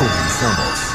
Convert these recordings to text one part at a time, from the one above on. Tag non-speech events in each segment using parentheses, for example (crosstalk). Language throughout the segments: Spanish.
Comenzamos.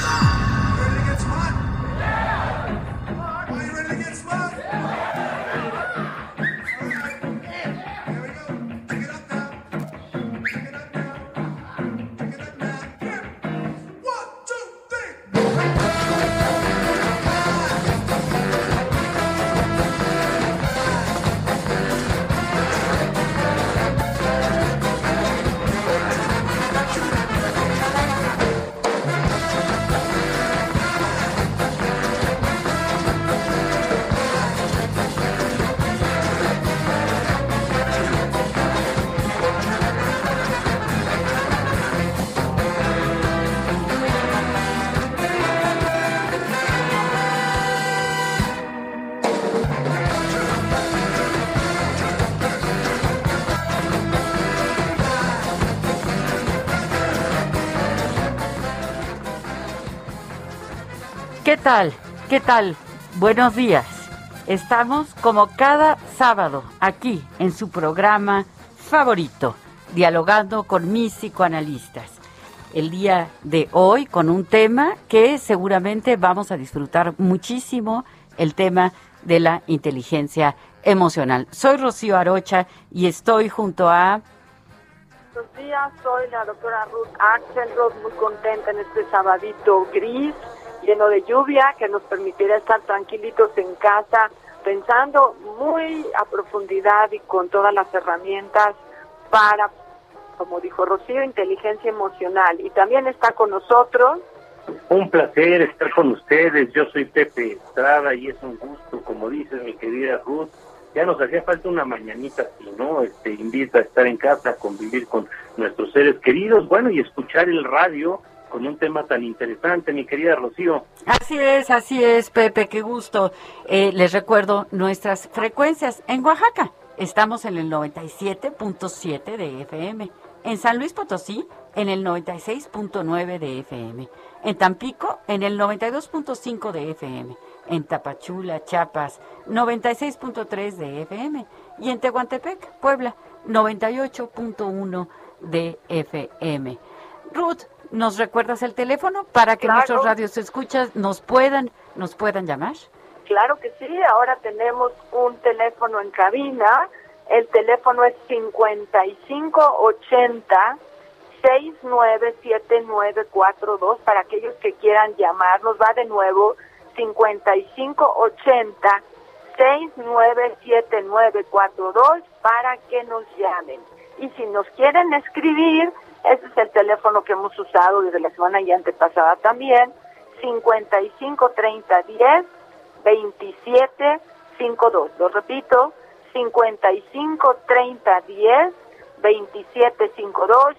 Tal? ¿Qué tal? Buenos días. Estamos como cada sábado aquí en su programa favorito, dialogando con mis psicoanalistas. El día de hoy con un tema que seguramente vamos a disfrutar muchísimo, el tema de la inteligencia emocional. Soy Rocío Arocha y estoy junto a Buenos días, soy la doctora Ruth Axelrod, muy contenta en este sabadito gris, lleno de lluvia, que nos permitirá estar tranquilitos en casa, pensando muy a profundidad y con todas las herramientas para, como dijo Rocío, inteligencia emocional. Y también está con nosotros. Un placer estar con ustedes. Yo soy Pepe Estrada y es un gusto, como dices mi querida Ruth. Ya nos hacía falta una mañanita así, ¿no? Este invita a estar en casa, convivir con nuestros seres queridos, bueno, y escuchar el radio con un tema tan interesante, mi querida Rocío. Así es, así es, Pepe, qué gusto. Eh, les recuerdo nuestras frecuencias en Oaxaca. Estamos en el 97.7 de FM. En San Luis Potosí, en el 96.9 de FM. En Tampico, en el 92.5 de FM. En Tapachula, Chiapas, 96.3 de FM. Y en Tehuantepec, Puebla, 98.1 de FM. Ruth, ¿nos recuerdas el teléfono para que Claro. nuestros radios escuchas nos puedan, nos puedan llamar? Claro que sí, ahora tenemos un teléfono en cabina. El teléfono es 5580 697942 para aquellos que quieran llamarnos. Va de nuevo 5580 697942 para que nos llamen. Y si nos quieren escribir, ese es el teléfono que hemos usado desde la semana y antepasada también, 553010 2752. Lo repito, 553010 2752.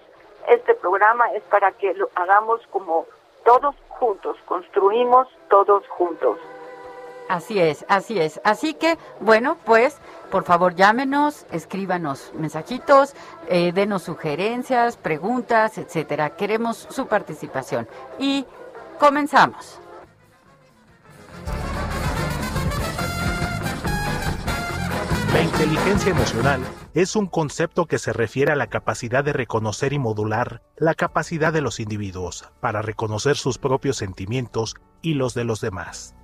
Este programa es para que lo hagamos como todos juntos, construimos todos juntos. Así es, así es. Así que, bueno, pues, por favor, llámenos, escríbanos mensajitos, eh, denos sugerencias, preguntas, etcétera. Queremos su participación. Y comenzamos. La inteligencia emocional es un concepto que se refiere a la capacidad de reconocer y modular la capacidad de los individuos para reconocer sus propios sentimientos y los de los demás.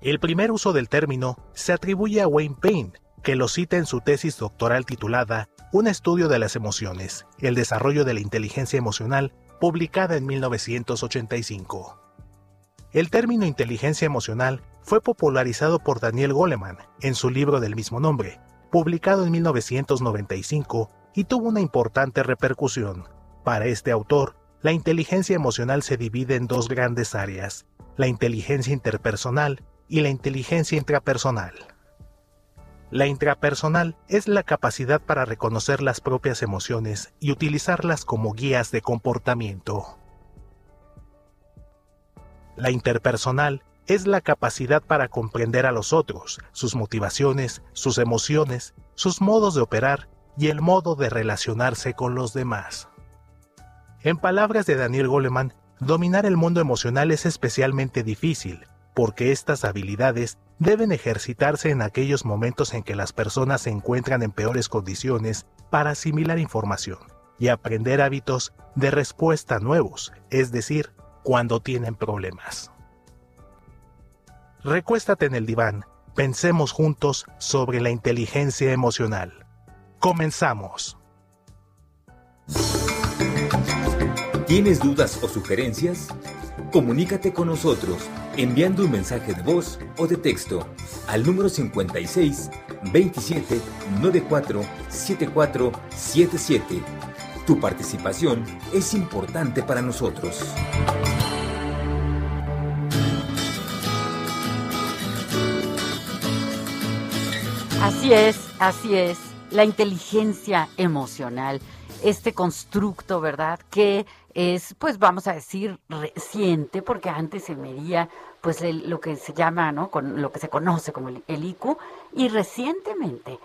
El primer uso del término se atribuye a Wayne Payne, que lo cita en su tesis doctoral titulada un estudio de las emociones, el desarrollo de la inteligencia emocional, publicada en 1985. El término inteligencia emocional fue popularizado por Daniel Goleman en su libro del mismo nombre, publicado en 1995 y tuvo una importante repercusión. Para este autor, la inteligencia emocional se divide en dos grandes áreas, la inteligencia interpersonal y la inteligencia intrapersonal. La intrapersonal es la capacidad para reconocer las propias emociones y utilizarlas como guías de comportamiento. La interpersonal es la capacidad para comprender a los otros, sus motivaciones, sus emociones, sus modos de operar y el modo de relacionarse con los demás. En palabras de Daniel Goleman, dominar el mundo emocional es especialmente difícil, porque estas habilidades deben ejercitarse en aquellos momentos en que las personas se encuentran en peores condiciones para asimilar información y aprender hábitos de respuesta nuevos, es decir, cuando tienen problemas. Recuéstate en el diván, pensemos juntos sobre la inteligencia emocional. Comenzamos. ¿Tienes dudas o sugerencias? Comunícate con nosotros enviando un mensaje de voz o de texto al número 56 27 94 74 77. Tu participación es importante para nosotros. Así es, así es. La inteligencia emocional, este constructo, ¿verdad? Que es, pues vamos a decir, reciente, porque antes se medía pues lo que se llama, ¿no? Con lo que se conoce como el, el IQ, y recientemente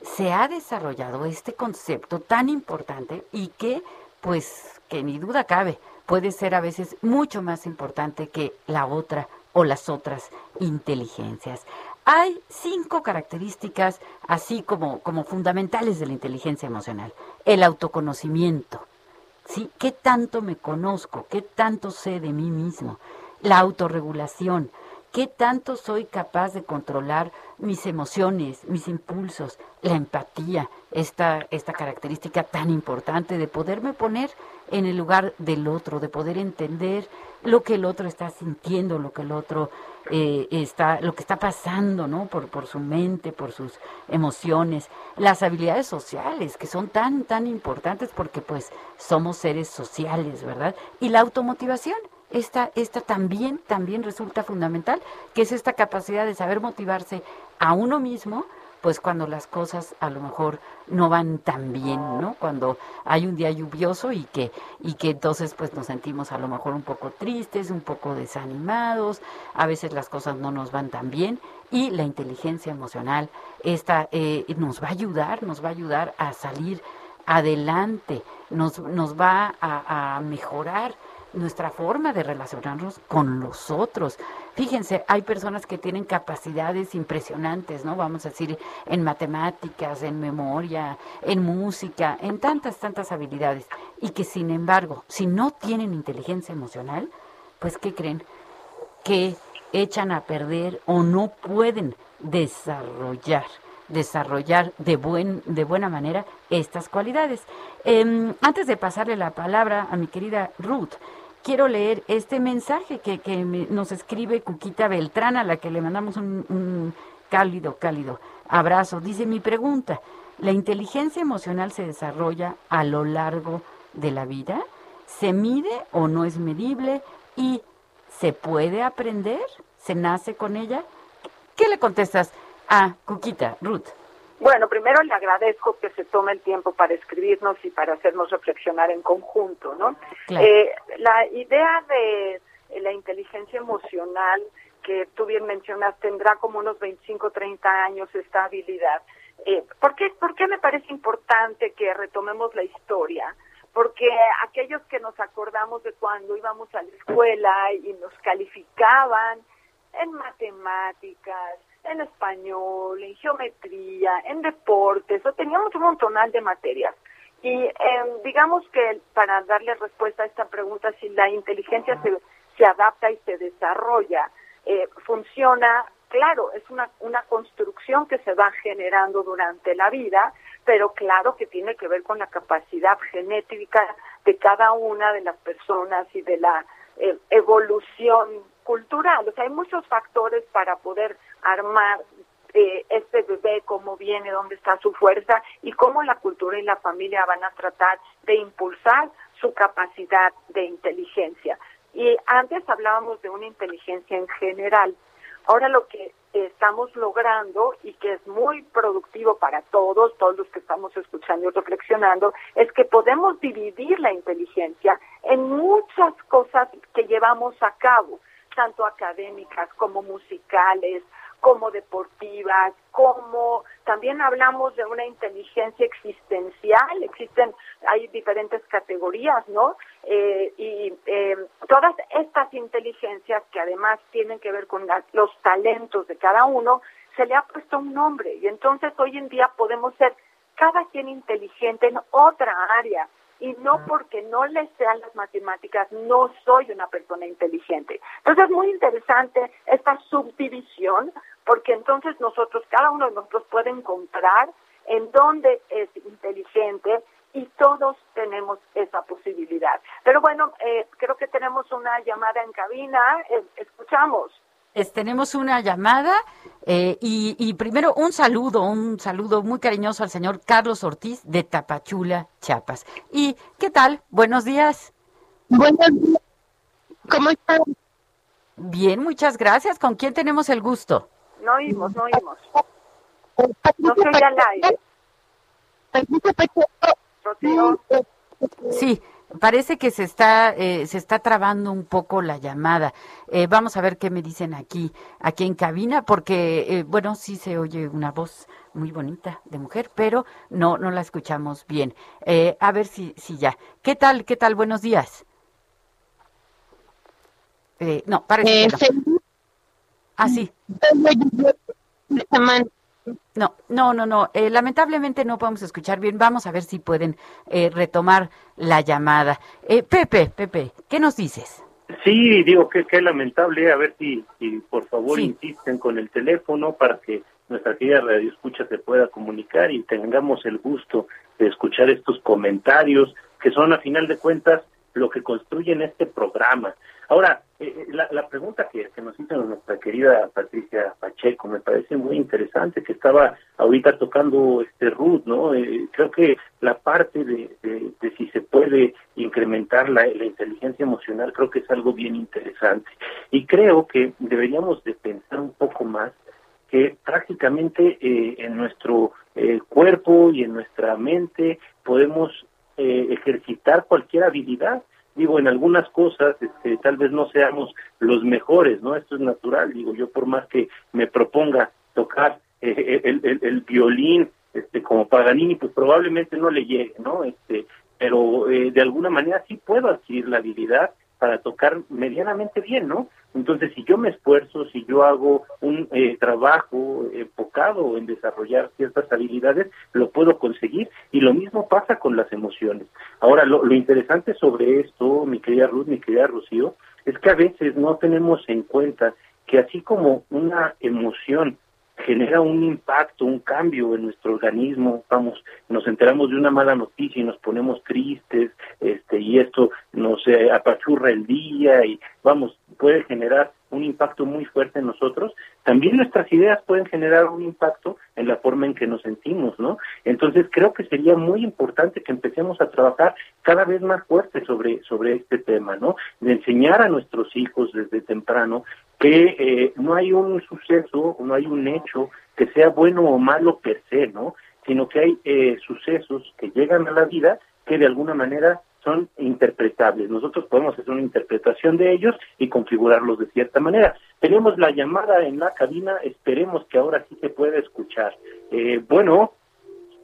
se ha desarrollado este concepto tan importante y que, pues, que ni duda cabe, puede ser a veces mucho más importante que la otra o las otras inteligencias. Hay cinco características así como, como fundamentales de la inteligencia emocional. El autoconocimiento, ¿sí? ¿Qué tanto me conozco? ¿Qué tanto sé de mí mismo? La autorregulación, ¿qué tanto soy capaz de controlar mis emociones, mis impulsos? La empatía, esta, esta característica tan importante de poderme poner en el lugar del otro, de poder entender lo que el otro está sintiendo, lo que el otro eh, está, lo que está pasando, ¿no? Por, por su mente, por sus emociones, las habilidades sociales que son tan, tan importantes porque pues somos seres sociales, ¿verdad? Y la automotivación, esta, esta también, también resulta fundamental, que es esta capacidad de saber motivarse a uno mismo, pues cuando las cosas a lo mejor no van tan bien, ¿no? Cuando hay un día lluvioso y que y que entonces pues nos sentimos a lo mejor un poco tristes, un poco desanimados, a veces las cosas no nos van tan bien y la inteligencia emocional esta eh, nos va a ayudar, nos va a ayudar a salir adelante, nos, nos va a, a mejorar nuestra forma de relacionarnos con los otros. Fíjense, hay personas que tienen capacidades impresionantes, ¿no? Vamos a decir, en matemáticas, en memoria, en música, en tantas, tantas habilidades. Y que sin embargo, si no tienen inteligencia emocional, pues ¿qué creen? Que echan a perder o no pueden desarrollar desarrollar de, buen, de buena manera estas cualidades. Em, antes de pasarle la palabra a mi querida Ruth, quiero leer este mensaje que, que nos escribe Cuquita Beltrán, a la que le mandamos un, un cálido, cálido abrazo. Dice mi pregunta, ¿la inteligencia emocional se desarrolla a lo largo de la vida? ¿Se mide o no es medible? ¿Y se puede aprender? ¿Se nace con ella? ¿Qué le contestas a Cuquita, Ruth? Bueno, primero le agradezco que se tome el tiempo para escribirnos y para hacernos reflexionar en conjunto, ¿no? Eh, la idea de la inteligencia emocional que tú bien mencionas tendrá como unos 25, 30 años esta habilidad. Eh, ¿por, qué, ¿Por qué me parece importante que retomemos la historia? Porque aquellos que nos acordamos de cuando íbamos a la escuela y nos calificaban en matemáticas, en español, en geometría, en deportes, o teníamos un montonal de materias. Y eh, digamos que para darle respuesta a esta pregunta, si la inteligencia se, se adapta y se desarrolla, eh, funciona, claro, es una, una construcción que se va generando durante la vida, pero claro que tiene que ver con la capacidad genética de cada una de las personas y de la eh, evolución cultural. O sea, hay muchos factores para poder armar eh, este bebé, cómo viene, dónde está su fuerza y cómo la cultura y la familia van a tratar de impulsar su capacidad de inteligencia. Y antes hablábamos de una inteligencia en general. Ahora lo que estamos logrando y que es muy productivo para todos, todos los que estamos escuchando y reflexionando, es que podemos dividir la inteligencia en muchas cosas que llevamos a cabo, tanto académicas como musicales, como deportivas, como también hablamos de una inteligencia existencial, existen, hay diferentes categorías, ¿no? Eh, y eh, todas estas inteligencias que además tienen que ver con los talentos de cada uno, se le ha puesto un nombre y entonces hoy en día podemos ser cada quien inteligente en otra área y no porque no le sean las matemáticas, no soy una persona inteligente. Entonces es muy interesante esta subdivisión, porque entonces nosotros, cada uno de nosotros puede encontrar en dónde es inteligente y todos tenemos esa posibilidad. Pero bueno, eh, creo que tenemos una llamada en cabina, eh, escuchamos tenemos una llamada eh, y, primero un saludo, un saludo muy cariñoso al señor Carlos Ortiz de Tapachula, Chiapas. ¿Y qué tal? Buenos días. Buenos días. ¿Cómo están? Bien, muchas gracias. ¿Con quién tenemos el gusto? No oímos, no oímos. No soy al aire. Sí, Parece que se está eh, se está trabando un poco la llamada. Eh, vamos a ver qué me dicen aquí aquí en cabina, porque eh, bueno sí se oye una voz muy bonita de mujer, pero no no la escuchamos bien. a ver si si ya. ¿Qué tal qué tal? Buenos días. no parece que no. Ah sí. No, no, no, no. Eh, lamentablemente no podemos escuchar bien. Vamos a ver si pueden eh, retomar la llamada. Eh, Pepe, Pepe, ¿qué nos dices? Sí, digo que es lamentable. A ver si, si por favor insisten con el teléfono para que nuestra querida radio escucha se pueda comunicar y tengamos el gusto de escuchar estos comentarios que son a final de cuentas lo que construyen este programa. Ahora, eh, eh, la, la, pregunta que, nos hizo nuestra querida Patricia Pacheco me parece muy interesante, que estaba ahorita tocando este Ruth, ¿no? Eh, creo que la parte de, de, si se puede incrementar la, la, inteligencia emocional, creo que es algo bien interesante. Y creo que deberíamos de pensar un poco más que prácticamente en nuestro cuerpo y en nuestra mente podemos ejercitar cualquier habilidad digo, en algunas cosas este, tal vez no seamos los mejores, ¿no? Esto es natural, digo, yo por más que me proponga tocar eh, el, el, violín este, como Paganini, pues probablemente no le llegue, ¿no? Este, pero eh, de alguna manera sí puedo adquirir la habilidad para tocar medianamente bien, ¿no? Entonces, si yo me esfuerzo, si yo hago un eh, trabajo enfocado en desarrollar ciertas habilidades, lo puedo conseguir. Y lo mismo pasa con las emociones. Ahora, lo, lo interesante sobre esto, mi querida Ruth, mi querida Rocío, es que a veces no tenemos en cuenta que así como una emoción genera un impacto, un cambio en nuestro organismo, vamos, nos enteramos de una mala noticia y nos ponemos tristes, este, y esto nos eh, apachurra el día y vamos, puede generar un impacto muy fuerte en nosotros, también nuestras ideas pueden generar un impacto en la forma en que nos sentimos, ¿no? Entonces creo que sería muy importante que empecemos a trabajar cada vez más fuerte sobre, sobre este tema, ¿no? De enseñar a nuestros hijos desde temprano que eh, no hay un suceso, no hay un hecho que sea bueno o malo per se, ¿no? Sino que hay eh, sucesos que llegan a la vida que de alguna manera son interpretables. Nosotros podemos hacer una interpretación de ellos y configurarlos de cierta manera. Tenemos la llamada en la cabina, esperemos que ahora sí se pueda escuchar. Eh, bueno.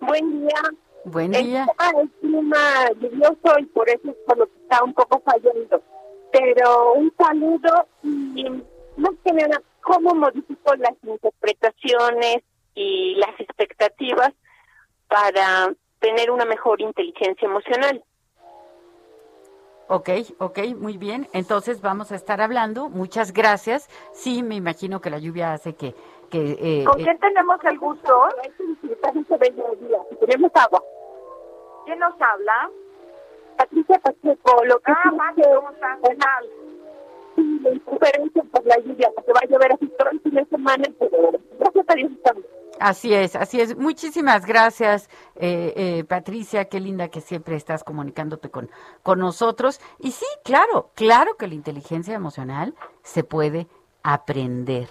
Buen día. Buen día. El clima lluvioso y por eso es por lo que está un poco fallando. Pero un saludo y más que nada, ¿cómo modifico las interpretaciones y las expectativas para tener una mejor inteligencia emocional? Ok, ok, muy bien. Entonces vamos a estar hablando. Muchas gracias. Sí, me imagino que la lluvia hace que que eh, ¿Con quién tenemos el gusto? Tenemos agua. ¿Quién nos habla? Patricia Pacheco, lo que ah, Patricia, ¿qué tal? Por la a así de semana, gracias. Así es, así es. Muchísimas gracias, eh, eh, Patricia. Qué linda que siempre estás comunicándote con, con nosotros. Y sí, claro, claro que la inteligencia emocional se puede aprender.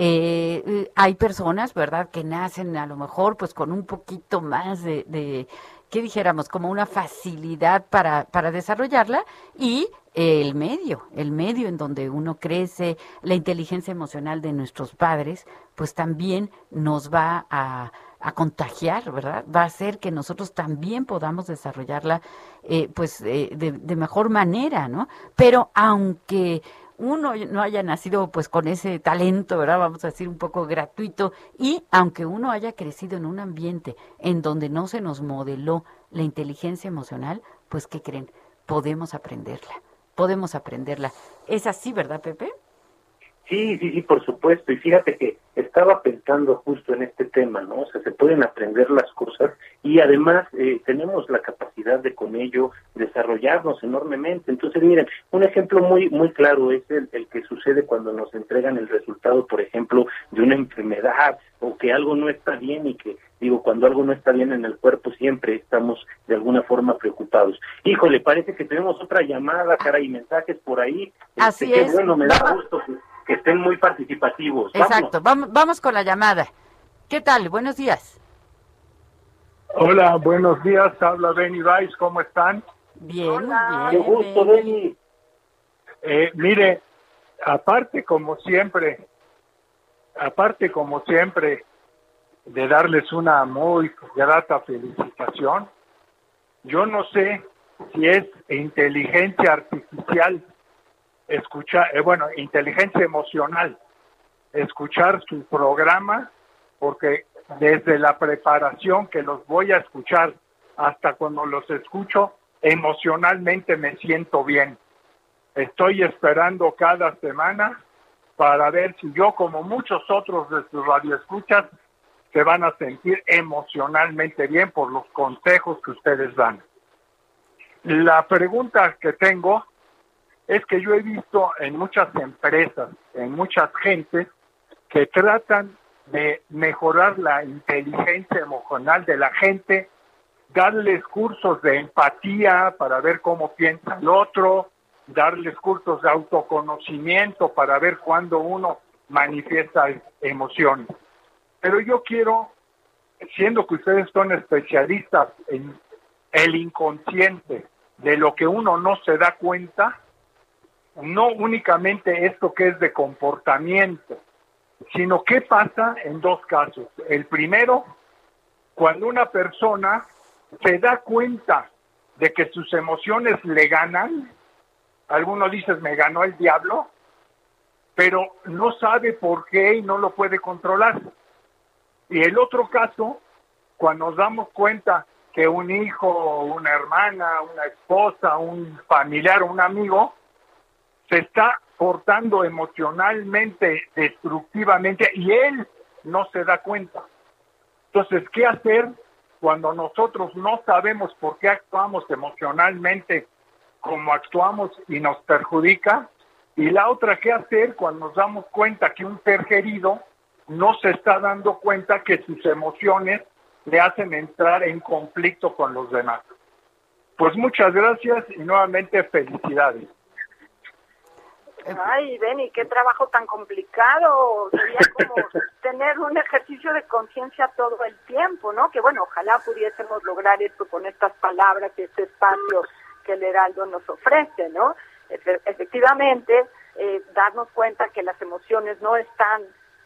Eh, hay personas, ¿verdad?, que nacen a lo mejor pues con un poquito más de, de ¿qué dijéramos? Como una facilidad para, para desarrollarla y el medio, el medio en donde uno crece, la inteligencia emocional de nuestros padres, pues también nos va a, a contagiar, ¿verdad? Va a hacer que nosotros también podamos desarrollarla, eh, pues, eh, de mejor manera, ¿no? Pero aunque uno no haya nacido pues con ese talento, ¿verdad? Vamos a decir un poco gratuito y aunque uno haya crecido en un ambiente en donde no se nos modeló la inteligencia emocional, pues ¿qué creen? Podemos aprenderla, podemos aprenderla. Es así, ¿verdad, Pepe? Sí, sí, sí, por supuesto. Y fíjate que estaba pensando justo en este tema, ¿no? O sea, se pueden aprender las cosas y además eh, tenemos la capacidad de con ello desarrollarnos enormemente. Entonces, miren, un ejemplo muy muy claro es el, el que sucede cuando nos entregan el resultado, por ejemplo, de una enfermedad o que algo no está bien y que digo, cuando algo no está bien en el cuerpo siempre estamos de alguna forma preocupados. Híjole, parece que tenemos otra llamada, cara, y mensajes por ahí. Así este, es. Qué bueno, me da gusto que, que estén muy participativos. Exacto, vamos, vamos con la llamada. ¿Qué tal? Buenos días. Hola, buenos días. Habla Benny Weiss. ¿Cómo están? Bien, Hola. muy Qué bien. gusto, Benny. Benny. Eh, mire, aparte como siempre, aparte como siempre de darles una muy grata felicitación, yo no sé si es inteligencia artificial escuchar, eh, bueno, inteligencia emocional, escuchar su programa, porque desde la preparación que los voy a escuchar hasta cuando los escucho, emocionalmente me siento bien. Estoy esperando cada semana para ver si yo, como muchos otros de sus radioescuchas, se van a sentir emocionalmente bien por los consejos que ustedes dan. La pregunta que tengo es que yo he visto en muchas empresas, en muchas gentes, que tratan de mejorar la inteligencia emocional de la gente, darles cursos de empatía para ver cómo piensa el otro, darles cursos de autoconocimiento para ver cuándo uno manifiesta emociones. Pero yo quiero, siendo que ustedes son especialistas en el inconsciente, de lo que uno no se da cuenta, no únicamente esto que es de comportamiento, sino qué pasa en dos casos. El primero, cuando una persona se da cuenta de que sus emociones le ganan, algunos dicen me ganó el diablo, pero no sabe por qué y no lo puede controlar. Y el otro caso, cuando nos damos cuenta que un hijo, una hermana, una esposa, un familiar, un amigo, se está portando emocionalmente destructivamente y él no se da cuenta. Entonces, ¿qué hacer cuando nosotros no sabemos por qué actuamos emocionalmente como actuamos y nos perjudica? Y la otra, ¿qué hacer cuando nos damos cuenta que un ser querido no se está dando cuenta que sus emociones le hacen entrar en conflicto con los demás? Pues muchas gracias y nuevamente felicidades. Ay, Benny, qué trabajo tan complicado. Sería como (laughs) tener un ejercicio de conciencia todo el tiempo, ¿no? Que bueno, ojalá pudiésemos lograr esto con estas palabras y este espacio que el Heraldo nos ofrece, ¿no? Efe- efectivamente, eh, darnos cuenta que las emociones no están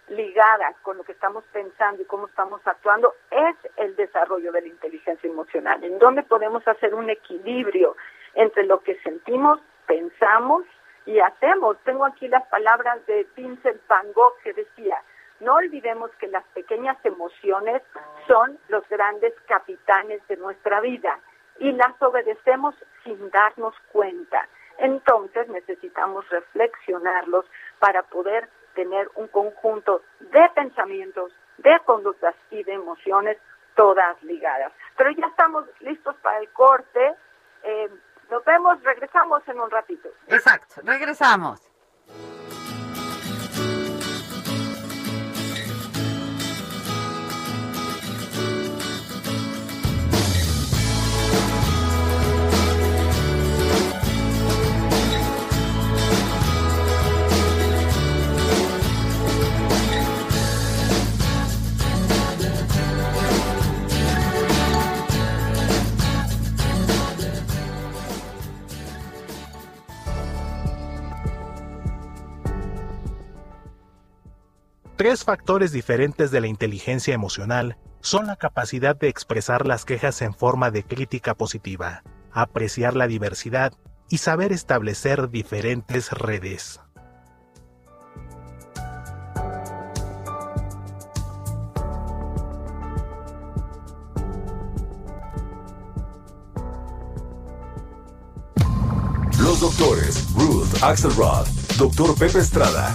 ligadas con lo que estamos pensando y cómo estamos actuando es el desarrollo de la inteligencia emocional, en donde podemos hacer un equilibrio entre lo que sentimos, pensamos y hacemos. Tengo aquí las palabras de Vincent Van Gogh que decía, no olvidemos que las pequeñas emociones son los grandes capitanes de nuestra vida y las obedecemos sin darnos cuenta. Entonces necesitamos reflexionarlos para poder tener un conjunto de pensamientos, de conductas y de emociones todas ligadas. Pero ya estamos listos para el corte. Eh, nos vemos, regresamos en un ratito. Exacto, regresamos. Tres factores diferentes de la inteligencia emocional son la capacidad de expresar las quejas en forma de crítica positiva, apreciar la diversidad y saber establecer diferentes redes. Los doctores Ruth Axelrod, Dr. Pepe Estrada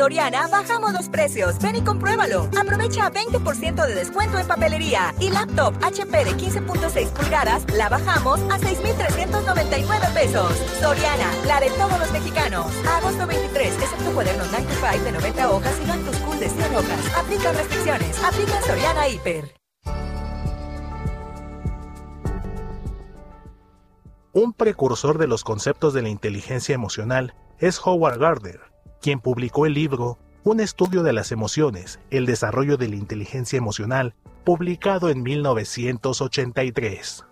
Soriana bajamos los precios. Ven y compruébalo. Aprovecha 20% de descuento en papelería. Y laptop HP de 15.6 pulgadas la bajamos a 6,399 pesos. Soriana, la de todos los mexicanos. Agosto 23, excepto cuadernos 95 de 90 hojas y Back to School de 100 hojas. Aplica restricciones. Aplica Soriana Hiper. Un precursor de los conceptos de la inteligencia emocional es Howard Gardner, quien publicó el libro Un estudio de las emociones, el desarrollo de la inteligencia emocional, publicado en 1983.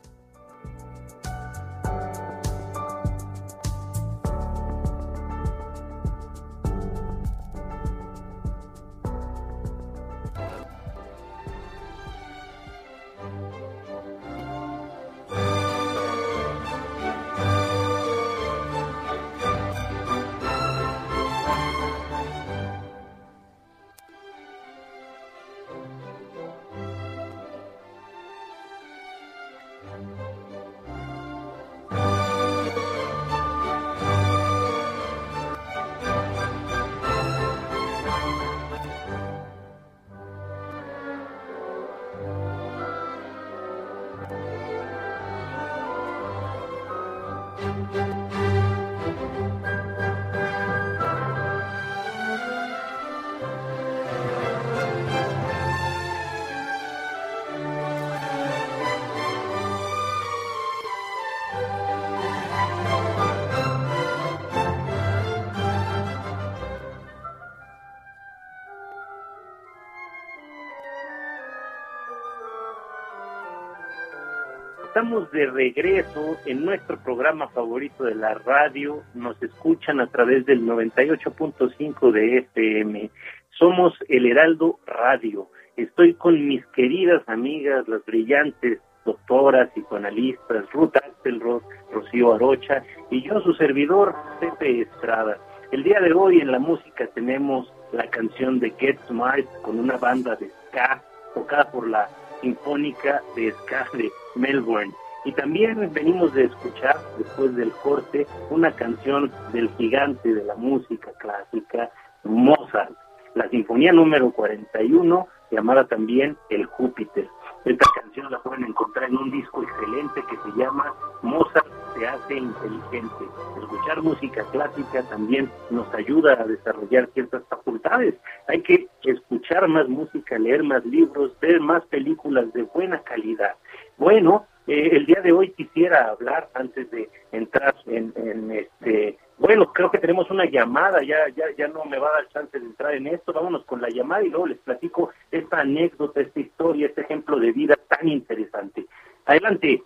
De regreso en nuestro programa favorito de la radio. Nos escuchan a través del 98.5 de FM. Somos el Heraldo Radio. Estoy con mis queridas amigas, las brillantes doctoras, psicoanalistas, Ruth Axelrod, Rocío Arocha y yo, su servidor, Pepe Estrada. El día de hoy en la música tenemos la canción de Get Smart con una banda de ska tocada por la Sinfónica de Ska de Melbourne. Y también venimos de escuchar, después del corte, una canción del gigante de la música clásica, Mozart, la Sinfonía número 41, llamada también El Júpiter. Esta canción la pueden encontrar en un disco excelente que se llama Mozart se hace inteligente. Escuchar música clásica también nos ayuda a desarrollar ciertas facultades. Hay que escuchar más música, leer más libros, ver más películas de buena calidad. Bueno, eh, el día de hoy quisiera hablar antes de entrar en, en este bueno, creo que tenemos una llamada, ya, ya, ya no me va a dar chance de entrar en esto, vámonos con la llamada y luego les platico esta anécdota, esta historia, este ejemplo de vida tan interesante. Adelante.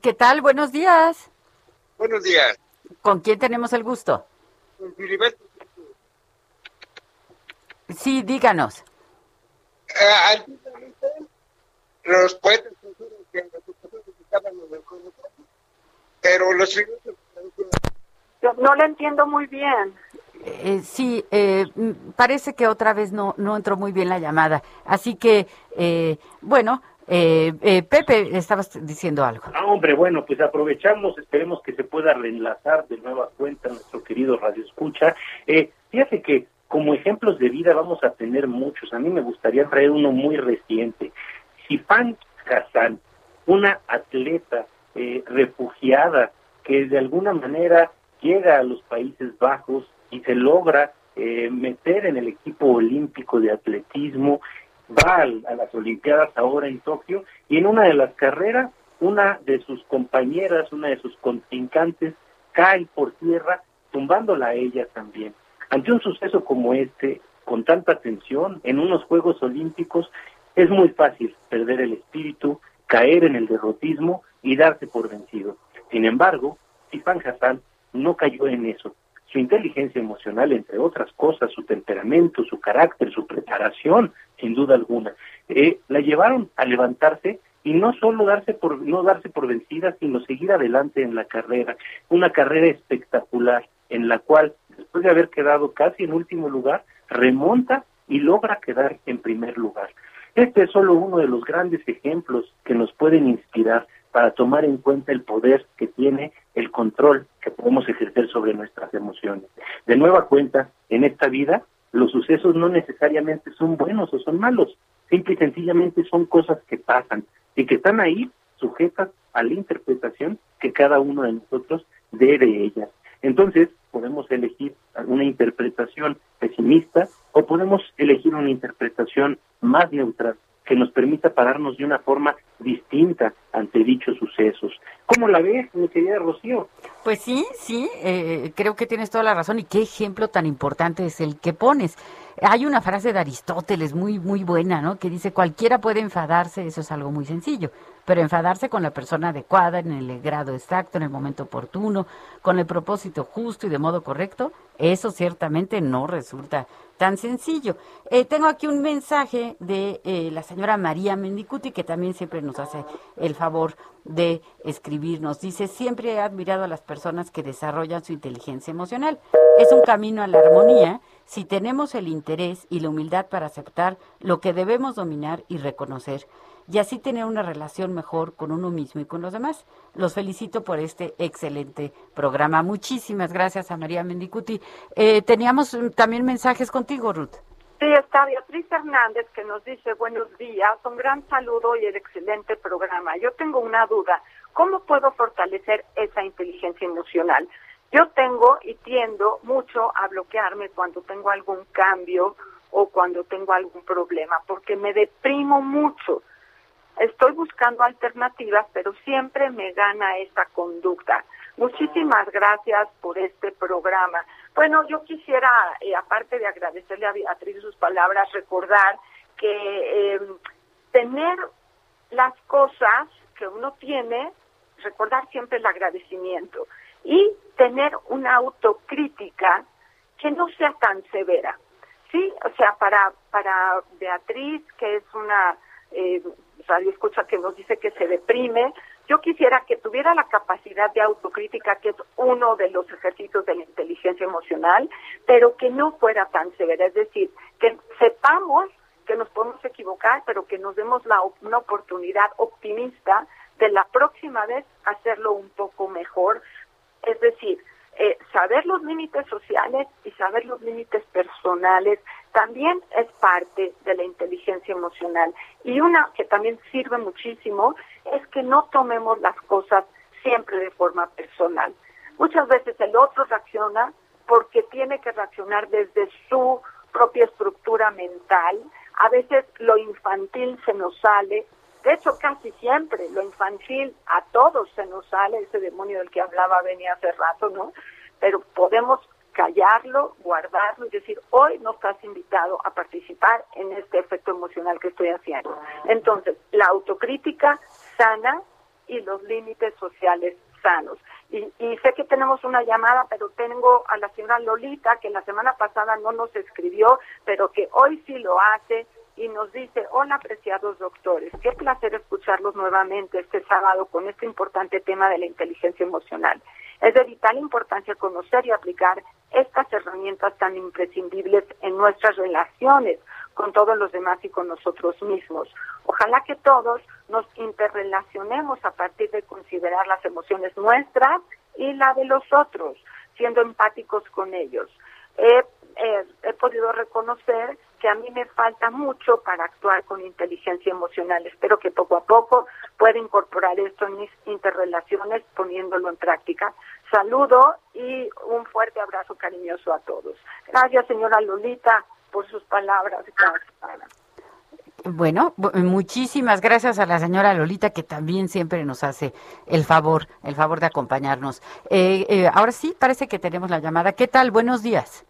¿Qué tal? Buenos días. Buenos días. ¿Con quién tenemos el gusto? Con Filiberto. Sí, díganos. Antiguamente, los poetas que Pero los no le entiendo muy bien. Eh, sí, eh, parece que otra vez no, no entró muy bien la llamada. Así que, eh, bueno, eh, eh, Pepe, estabas diciendo algo. Ah, hombre, bueno, pues aprovechamos, esperemos que se pueda reenlazar de nueva cuenta nuestro querido Radio Escucha. Eh, fíjate que como ejemplos de vida vamos a tener muchos. A mí me gustaría traer uno muy reciente. Sifan Hassan, una atleta eh, refugiada que de alguna manera llega a los Países Bajos y se logra eh, meter en el equipo olímpico de atletismo, va a las Olimpiadas ahora en Tokio y en una de las carreras una de sus compañeras, una de sus contrincantes cae por tierra tumbándola a ella también. Ante un suceso como este, con tanta tensión, en unos Juegos Olímpicos, es muy fácil perder el espíritu, caer en el derrotismo y darse por vencido. Sin embargo, Sifan Hassan no cayó en eso. Su inteligencia emocional, entre otras cosas, su temperamento, su carácter, su preparación, sin duda alguna, eh, la llevaron a levantarse y no solo darse por no darse por vencida, sino seguir adelante en la carrera, una carrera espectacular en la cual después de haber quedado casi en último lugar, remonta y logra quedar en primer lugar. Este es solo uno de los grandes ejemplos que nos pueden inspirar para tomar en cuenta el poder que tiene el control que podemos ejercer sobre nuestras emociones. De nueva cuenta, en esta vida, los sucesos no necesariamente son buenos o son malos, simple y sencillamente son cosas que pasan y que están ahí sujetas a la interpretación que cada uno de nosotros dé de ellas. Entonces, podemos elegir una interpretación pesimista o podemos elegir una interpretación más neutral que nos permita pararnos de una forma distinta ante dichos sucesos. ¿Cómo la ves, mi querida Rocío? Pues sí, sí, eh, creo que tienes toda la razón y qué ejemplo tan importante es el que pones. Hay una frase de Aristóteles muy, muy buena, ¿no? Que dice, cualquiera puede enfadarse, eso es algo muy sencillo, pero enfadarse con la persona adecuada, en el grado exacto, en el momento oportuno, con el propósito justo y de modo correcto, eso ciertamente no resulta tan sencillo. Eh, tengo aquí un mensaje de eh, la señora María Mendicuti, que también siempre nos hace el favor de escribirnos. Dice, siempre he admirado a las personas que desarrollan su inteligencia emocional. Es un camino a la armonía si tenemos el interés y la humildad para aceptar lo que debemos dominar y reconocer, y así tener una relación mejor con uno mismo y con los demás. Los felicito por este excelente programa. Muchísimas gracias a María Mendicuti. Eh, teníamos mm, también mensajes contigo, Ruth. Sí, está Beatriz Hernández que nos dice buenos días, un gran saludo y el excelente programa. Yo tengo una duda, ¿cómo puedo fortalecer esa inteligencia emocional? Yo tengo y tiendo mucho a bloquearme cuando tengo algún cambio o cuando tengo algún problema, porque me deprimo mucho. Estoy buscando alternativas, pero siempre me gana esta conducta. Muchísimas gracias por este programa. Bueno, yo quisiera, eh, aparte de agradecerle a Beatriz sus palabras, recordar que eh, tener las cosas que uno tiene, recordar siempre el agradecimiento y tener una autocrítica que no sea tan severa. Sí, o sea, para, para Beatriz, que es una eh, radio escucha que nos dice que se deprime, yo quisiera que tuviera la capacidad de autocrítica, que es uno de los ejercicios de la inteligencia emocional, pero que no fuera tan severa, es decir, que sepamos que nos podemos equivocar, pero que nos demos la, una oportunidad optimista de la próxima vez hacerlo un poco mejor, es decir, eh, saber los límites sociales y saber los límites personales también es parte de la inteligencia emocional. Y una que también sirve muchísimo es que no tomemos las cosas siempre de forma personal. Muchas veces el otro reacciona porque tiene que reaccionar desde su propia estructura mental. A veces lo infantil se nos sale. De hecho, casi siempre lo infantil a todos se nos sale, ese demonio del que hablaba venía hace rato, ¿no? Pero podemos callarlo, guardarlo y decir, hoy no estás invitado a participar en este efecto emocional que estoy haciendo. Entonces, la autocrítica sana y los límites sociales sanos. Y, y, sé que tenemos una llamada, pero tengo a la señora Lolita, que la semana pasada no nos escribió, pero que hoy sí lo hace y nos dice, hola apreciados doctores, qué placer escucharlos nuevamente este sábado con este importante tema de la inteligencia emocional. Es de vital importancia conocer y aplicar estas herramientas tan imprescindibles en nuestras relaciones con todos los demás y con nosotros mismos. Ojalá que todos nos interrelacionemos a partir de considerar las emociones nuestras y la de los otros, siendo empáticos con ellos. He, he podido reconocer que a mí me falta mucho para actuar con inteligencia emocional. Espero que poco a poco pueda incorporar esto en mis interrelaciones poniéndolo en práctica. Saludo y un fuerte abrazo cariñoso a todos. Gracias, señora Lolita, por sus palabras. Bueno, muchísimas gracias a la señora Lolita que también siempre nos hace el favor, el favor de acompañarnos. Eh, eh, ahora sí, parece que tenemos la llamada. ¿Qué tal? Buenos días.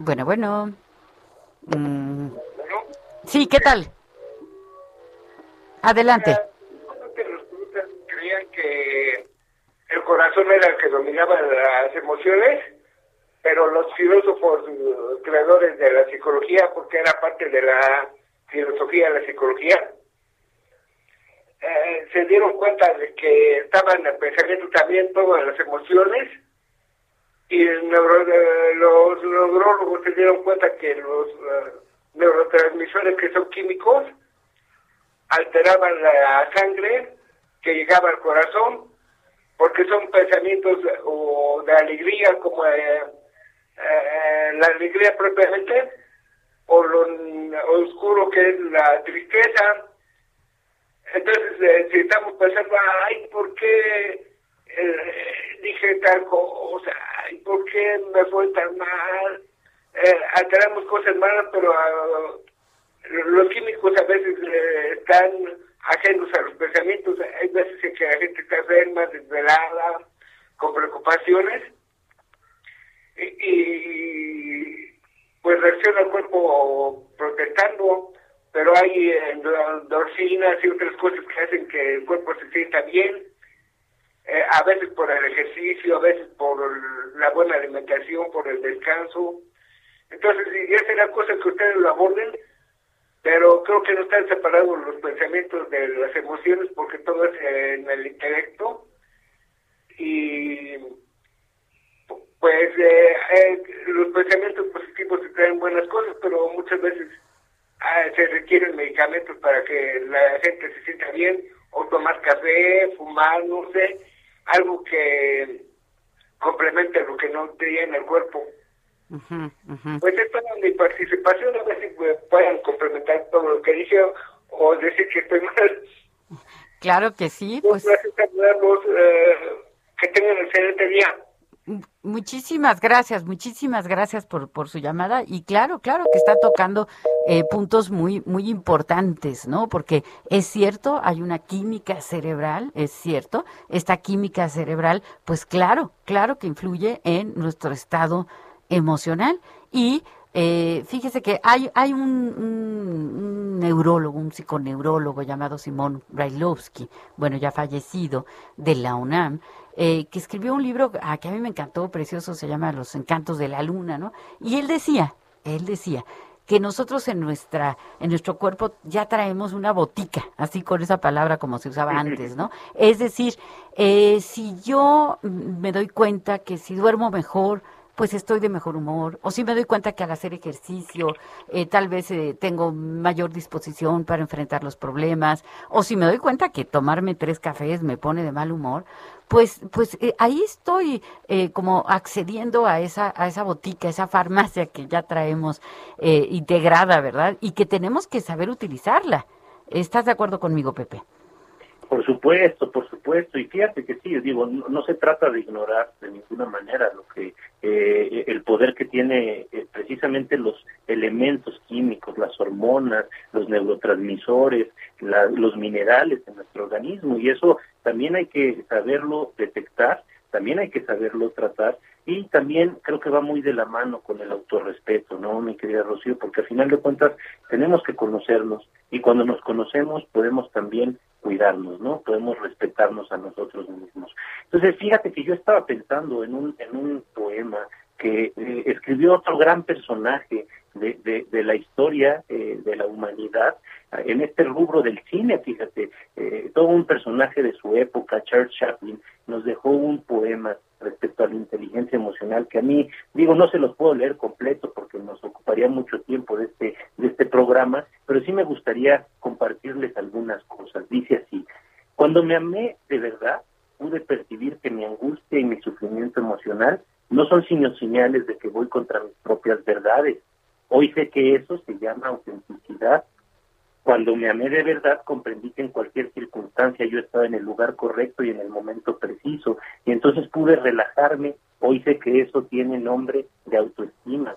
Bueno, bueno. Mm. Sí, ¿qué tal? Adelante. creían que el corazón era el que dominaba las emociones, pero los filósofos creadores de la psicología, porque era parte de la filosofía de la psicología, eh, se dieron cuenta de que estaban pensamiento también todas las emociones y eh, los neurólogos se dieron cuenta que los eh, neurotransmisores que son químicos alteraban la sangre que llegaba al corazón porque son pensamientos o de alegría como eh, la alegría propiamente o lo oscuro que es la tristeza. Entonces si estamos pensando ay ¿por qué dije tal cosa ¿y por qué me fue tan mal? Eh, alteramos cosas malas, pero ah, los químicos a veces eh, están ajenos a los pensamientos. Hay veces en que la gente está enferma, desvelada, con preocupaciones, y, pues reacciona el cuerpo protestando, pero hay endorfinas y otras cosas que hacen que el cuerpo se sienta bien eh, a veces por el ejercicio, a veces por la buena alimentación, por el descanso. Entonces, y esa es la cosa que ustedes lo aborden, pero creo que no están separados los pensamientos de las emociones porque todo es en el intelecto y pues eh, eh, los pensamientos positivos se traen buenas cosas, pero muchas veces ah, se requieren medicamentos para que la gente se sienta bien, o tomar café, fumar, no sé, algo que complemente lo que no en el cuerpo. Pues es toda mi participación, a ver si puedan complementar todo lo que dije o decir que estoy mal. Claro que sí, pues. Gracias a eh, que tengan un excelente día. Muchísimas gracias, muchísimas gracias por, por su llamada y claro, claro que está tocando eh, puntos muy, muy importantes, ¿no? Porque es cierto, hay una química cerebral, es cierto, esta química cerebral, pues claro, claro que influye en nuestro estado emocional y eh, fíjese que hay, hay un, un, neurólogo, un psiconeurólogo llamado Simón Brailovsky, bueno, ya fallecido, de la UNAM, eh, que escribió un libro ah, que a mí me encantó, precioso, se llama Los encantos de la luna, ¿no? Y él decía, él decía que nosotros en nuestra en nuestro cuerpo ya traemos una botica, así con esa palabra como se usaba (laughs) antes, ¿no? Es decir, eh, si yo me doy cuenta que si duermo mejor, pues estoy de mejor humor, o si me doy cuenta que al hacer ejercicio eh, tal vez eh, tengo mayor disposición para enfrentar los problemas, o si me doy cuenta que tomarme tres cafés me pone de mal humor, pues, pues eh, ahí estoy como accediendo a esa, a esa botica, esa farmacia que ya traemos integrada, ¿verdad? Y que tenemos que saber utilizarla. ¿Estás de acuerdo conmigo, Pepe? Por supuesto, por supuesto. Y fíjate que sí, digo, no, se trata de ignorar de ninguna manera lo que eh, el poder que tiene eh, precisamente los elementos químicos, las hormonas, los neurotransmisores, los minerales en nuestro organismo. Y eso también hay que saberlo detectar, también hay que saberlo tratar y también creo que va muy de la mano con el autorrespeto, ¿no, mi querida Rocío? Porque al final de cuentas tenemos que conocernos y cuando nos conocemos podemos también cuidarnos, ¿no? Podemos respetarnos a nosotros mismos. Entonces, fíjate que yo estaba pensando en un, en un poema que eh, escribió otro gran personaje de, de, la historia eh, de la humanidad en este rubro del cine, fíjate, eh, todo un personaje de su época, Charles Chaplin, nos dejó un poema respecto a la inteligencia emocional que a mí, digo, no se los puedo leer completo porque nos ocuparía mucho tiempo de este, de este programa, pero sí me gustaría compartirles algunas cosas. Dice así, cuando me amé de verdad, pude percibir que mi angustia y mi sufrimiento emocional no son sino señales de que voy contra mis propias verdades. Hoy sé que eso se llama autenticidad cuando me amé de verdad, comprendí que en cualquier circunstancia yo estaba en el lugar correcto y en el momento preciso, y entonces pude relajarme. Hoy sé que eso tiene nombre de autoestima.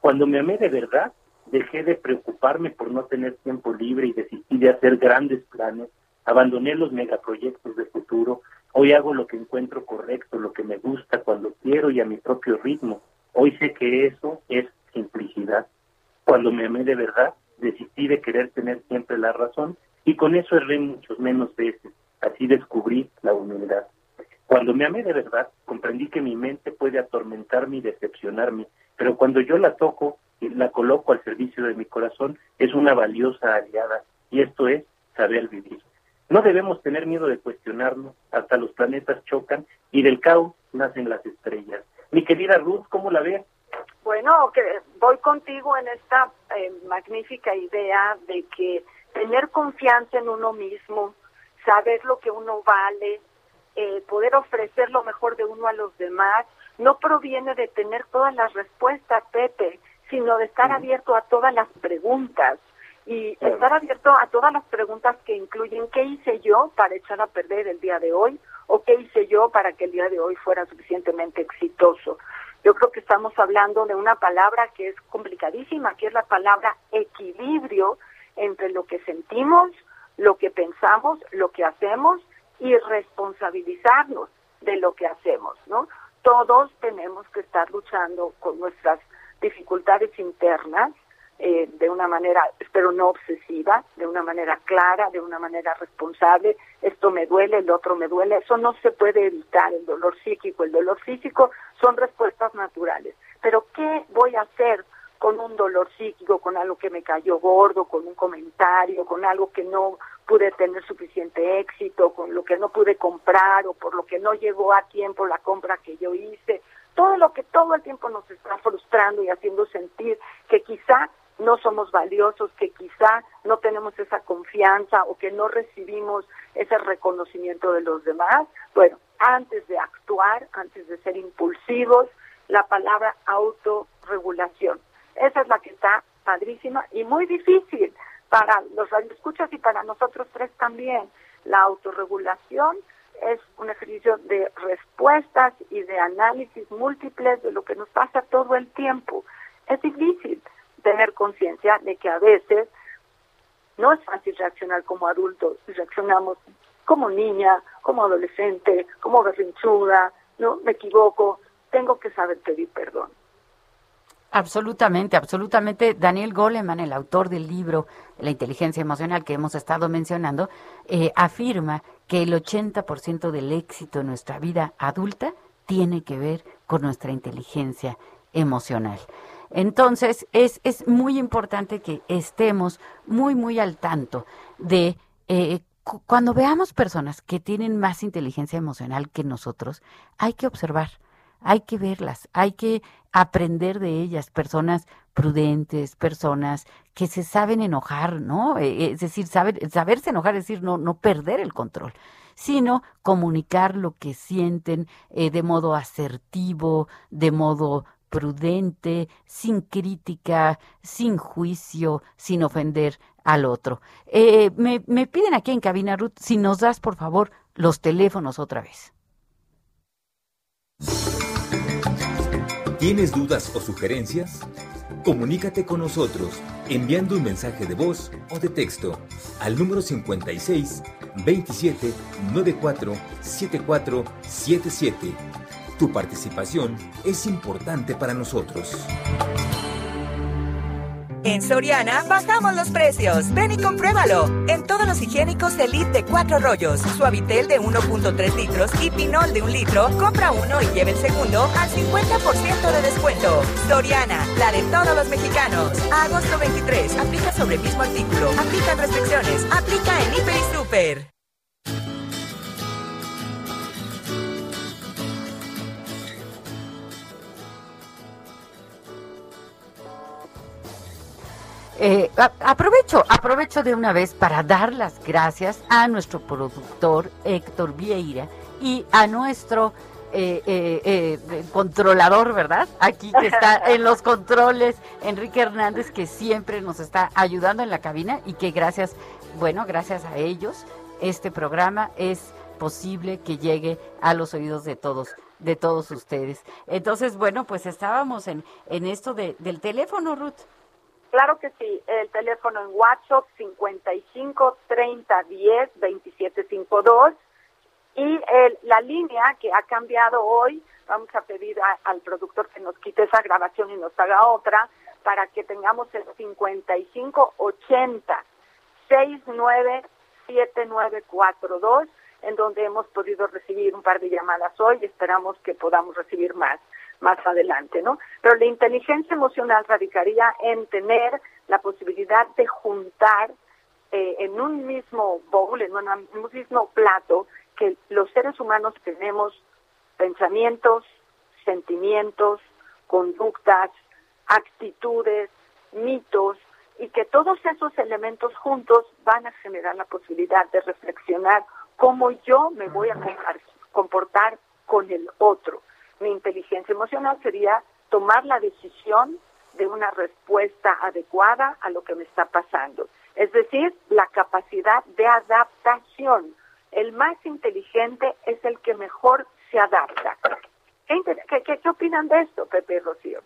Cuando me amé de verdad, dejé de preocuparme por no tener tiempo libre y desistí de hacer grandes planes. Abandoné los megaproyectos de futuro. Hoy hago lo que encuentro correcto, lo que me gusta, cuando quiero y a mi propio ritmo. Hoy sé que eso es simplicidad. Cuando me amé de verdad, desistí de querer tener siempre la razón y con eso erré muchos menos veces. Así descubrí la humildad. Cuando me amé de verdad, comprendí que mi mente puede atormentarme y decepcionarme, pero cuando yo la toco y la coloco al servicio de mi corazón, es una valiosa aliada, y esto es saber vivir. No debemos tener miedo de cuestionarnos, hasta los planetas chocan y del caos nacen las estrellas. Mi querida Ruth, ¿cómo la ves? Bueno, que voy contigo en esta eh, magnífica idea de que tener confianza en uno mismo, saber lo que uno vale, eh, poder ofrecer lo mejor de uno a los demás, no proviene de tener todas las respuestas, Pepe, sino de estar abierto a todas las preguntas. Y estar abierto a todas las preguntas que incluyen qué hice yo para echar a perder el día de hoy o qué hice yo para que el día de hoy fuera suficientemente exitoso. Yo creo que estamos hablando de una palabra que es complicadísima, que es la palabra equilibrio entre lo que sentimos, lo que pensamos, lo que hacemos y responsabilizarnos de lo que hacemos, ¿no? Todos tenemos que estar luchando con nuestras dificultades internas eh, de una manera, espero no obsesiva, de una manera clara, de una manera responsable. Esto me duele, el otro me duele. Eso no se puede evitar. El dolor psíquico, el dolor físico son respuestas naturales. Pero ¿qué voy a hacer con un dolor psíquico, con algo que me cayó gordo, con un comentario, con algo que no pude tener suficiente éxito, con lo que no pude comprar o por lo que no llegó a tiempo la compra que yo hice? Todo lo que todo el tiempo nos está frustrando y haciendo sentir que quizá no somos valiosos, que quizá no tenemos esa confianza o que no recibimos ese reconocimiento de los demás. Bueno, antes de actuar, antes de ser impulsivos, la palabra autorregulación. Esa es la que está padrísima y muy difícil para los radioescuchas y para nosotros tres también. La autorregulación es un ejercicio de respuestas y de análisis múltiples de lo que nos pasa todo el tiempo. Es difícil, tener conciencia de que a veces no es fácil reaccionar como adultos, reaccionamos como niña, como adolescente, como berrinchuda, no me equivoco, tengo que saber pedir perdón. Absolutamente, absolutamente. Daniel Goleman, el autor del libro La inteligencia emocional que hemos estado mencionando, eh, afirma que el 80% del éxito en nuestra vida adulta tiene que ver con nuestra inteligencia emocional. Entonces, es, es muy importante que estemos muy, muy al tanto de eh, cuando veamos personas que tienen más inteligencia emocional que nosotros, hay que observar, hay que verlas, hay que aprender de ellas, personas prudentes, personas que se saben enojar, ¿no? Eh, es decir, saber, saberse enojar, es decir, no, no perder el control sino comunicar lo que sienten eh, de modo asertivo, de modo prudente, sin crítica, sin juicio, sin ofender al otro. Eh, me, me piden aquí en cabina, Ruth, si nos das, por favor, los teléfonos otra vez. ¿Tienes dudas o sugerencias? Comunícate con nosotros enviando un mensaje de voz o de texto al número 56 27 94 74 77 tu participación es importante para nosotros. En Soriana bajamos los precios. Ven y compruébalo. En todos los higiénicos Elite de 4 rollos, Suavitel de 1.3 litros y Pinol de 1 litro, compra uno y lleve el segundo al 50% de descuento. Soriana, la de todos los mexicanos. agosto 23, aplica sobre el mismo artículo. Aplica restricciones. Aplica en Hiper y Super. Eh, aprovecho, aprovecho de una vez para dar las gracias a nuestro productor Héctor Vieira y a nuestro eh, eh, controlador, ¿verdad? Aquí que está (laughs) en los controles, Enrique Hernández, que siempre nos está ayudando en la cabina y que gracias, bueno, gracias a ellos, este programa es posible que llegue a los oídos de todos de todos ustedes. Entonces, bueno, pues estábamos en, en esto de, del teléfono, Ruth. Claro que sí, el teléfono en WhatsApp 55 30 10 27 52 y el, la línea que ha cambiado hoy, vamos a pedir al productor que nos quite esa grabación y nos haga otra para que tengamos el 55 80 69 7942 en donde hemos podido recibir un par de llamadas hoy y esperamos que podamos recibir más más adelante, ¿no? Pero la inteligencia emocional radicaría en tener la posibilidad de juntar eh, en un mismo bowl, en un mismo plato, que los seres humanos tenemos pensamientos, sentimientos, conductas, actitudes, mitos, y que todos esos elementos juntos van a generar la posibilidad de reflexionar cómo yo me voy a comportar con el otro. Mi inteligencia emocional sería tomar la decisión de una respuesta adecuada a lo que me está pasando. Es decir, la capacidad de adaptación. El más inteligente es el que mejor se adapta. ¿Qué, opinan de esto, Pepe Rocío?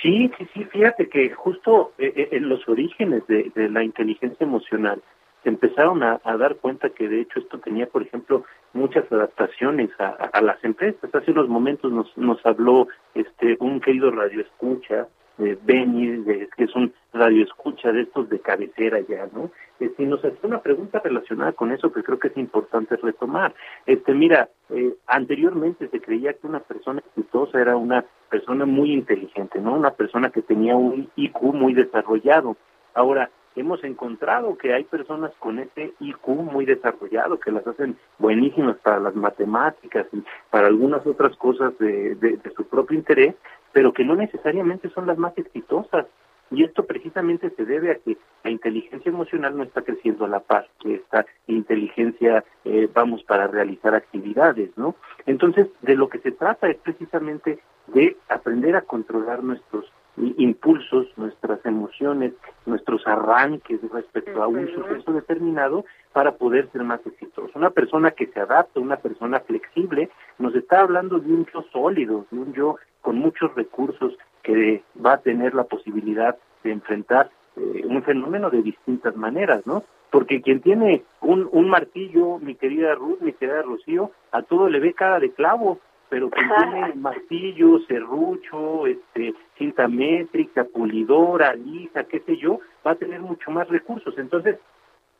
Sí, sí, sí, fíjate que justo eh, eh, en los orígenes de la inteligencia emocional empezaron a, dar cuenta que de hecho esto tenía, por ejemplo, muchas adaptaciones a, las empresas. Hace unos momentos nos, nos habló este un querido radioescucha, eh, Benny, que es un radioescucha de estos de cabecera ya, ¿no? Este, nos hacía una pregunta relacionada con eso que creo que es importante retomar. Este, mira, eh, anteriormente se creía que una persona exitosa era una persona muy inteligente, ¿no? Una persona que tenía un IQ muy desarrollado. Ahora, hemos encontrado que hay personas con ese IQ muy desarrollado que las hacen buenísimas para las matemáticas y para algunas otras cosas de, de, su propio interés, pero que no necesariamente son las más exitosas. Y esto precisamente se debe a que la inteligencia emocional no está creciendo a la par que esta inteligencia, eh, vamos, para realizar actividades, ¿no? Entonces, de lo que se trata es precisamente de aprender a controlar nuestros impulsos, nuestras emociones, nuestros arranques respecto a un suceso determinado para poder ser más exitosos. Una persona que se adapta, una persona flexible, nos está hablando de un yo sólido, de un yo con muchos recursos que va a tener la posibilidad de enfrentar eh, un fenómeno de distintas maneras, ¿no? Porque quien tiene un, un martillo, mi querida Ruth, mi querida Rocío, a todo le ve cara de clavo, pero que tiene martillo, serrucho, este, cinta métrica, pulidora, lisa, qué sé yo, va a tener mucho más recursos. Entonces,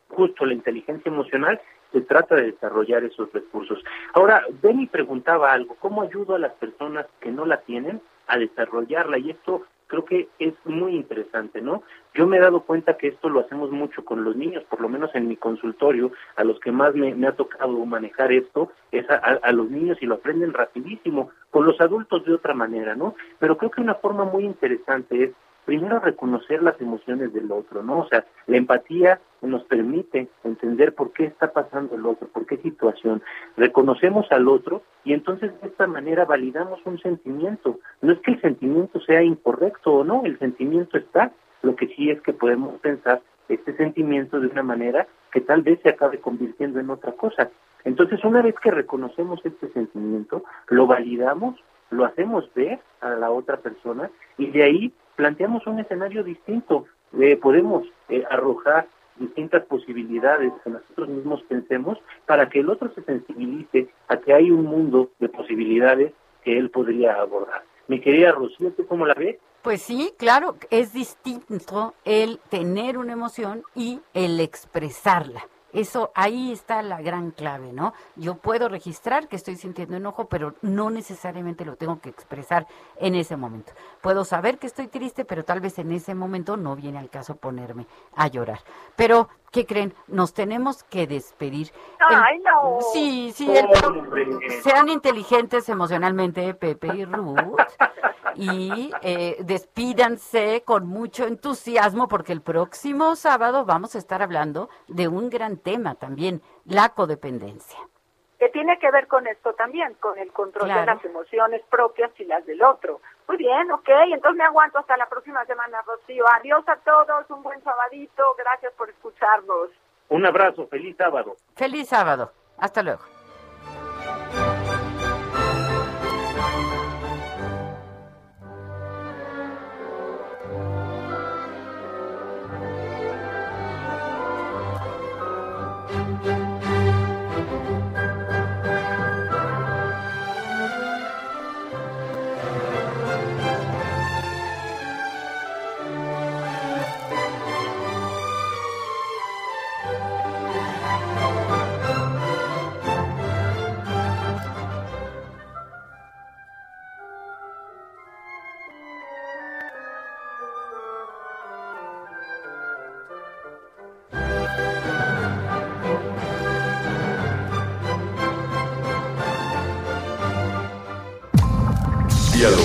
justo la inteligencia emocional se trata de desarrollar esos recursos. Ahora, Benny preguntaba algo, ¿cómo ayudo a las personas que no la tienen a desarrollarla? Y esto creo que es muy interesante, ¿no? Yo me he dado cuenta que esto lo hacemos mucho con los niños, por lo menos en mi consultorio, a los que más me, ha tocado manejar esto, es a, los niños y lo aprenden rapidísimo, con los adultos de otra manera, ¿no? Pero creo que una forma muy interesante es primero reconocer las emociones del otro, ¿no? O sea, la empatía nos permite entender por qué está pasando el otro, por qué situación. Reconocemos al otro y entonces de esta manera validamos un sentimiento. No es que el sentimiento sea incorrecto o no, el sentimiento está, lo que sí es que podemos pensar este sentimiento de una manera que tal vez se acabe convirtiendo en otra cosa. Entonces, una vez que reconocemos este sentimiento, lo validamos, lo hacemos ver a la otra persona y de ahí planteamos un escenario distinto. Eh, podemos eh, arrojar distintas posibilidades que nosotros mismos pensemos para que el otro se sensibilice a que hay un mundo de posibilidades que él podría abordar. Mi querida Rocío, ¿tú cómo la ves? Pues sí, claro, es distinto el tener una emoción y el expresarla. Eso ahí está la gran clave, ¿no? Yo puedo registrar que estoy sintiendo enojo, pero no necesariamente lo tengo que expresar en ese momento. Puedo saber que estoy triste, pero tal vez en ese momento no viene al caso ponerme a llorar. Pero, ¿qué creen? Nos tenemos que despedir. Ay, no. Sí, sí, sean inteligentes emocionalmente, Pepe y Ruth y eh, despídanse con mucho entusiasmo porque el próximo sábado vamos a estar hablando de un gran tema también, la codependencia. Que tiene que ver con esto también, con el control de las emociones propias y las del otro. Muy bien, ok, entonces me aguanto hasta la próxima semana, Rocío. Adiós a todos, un buen sabadito, gracias por escucharnos. Un abrazo, feliz sábado. Feliz sábado, hasta luego.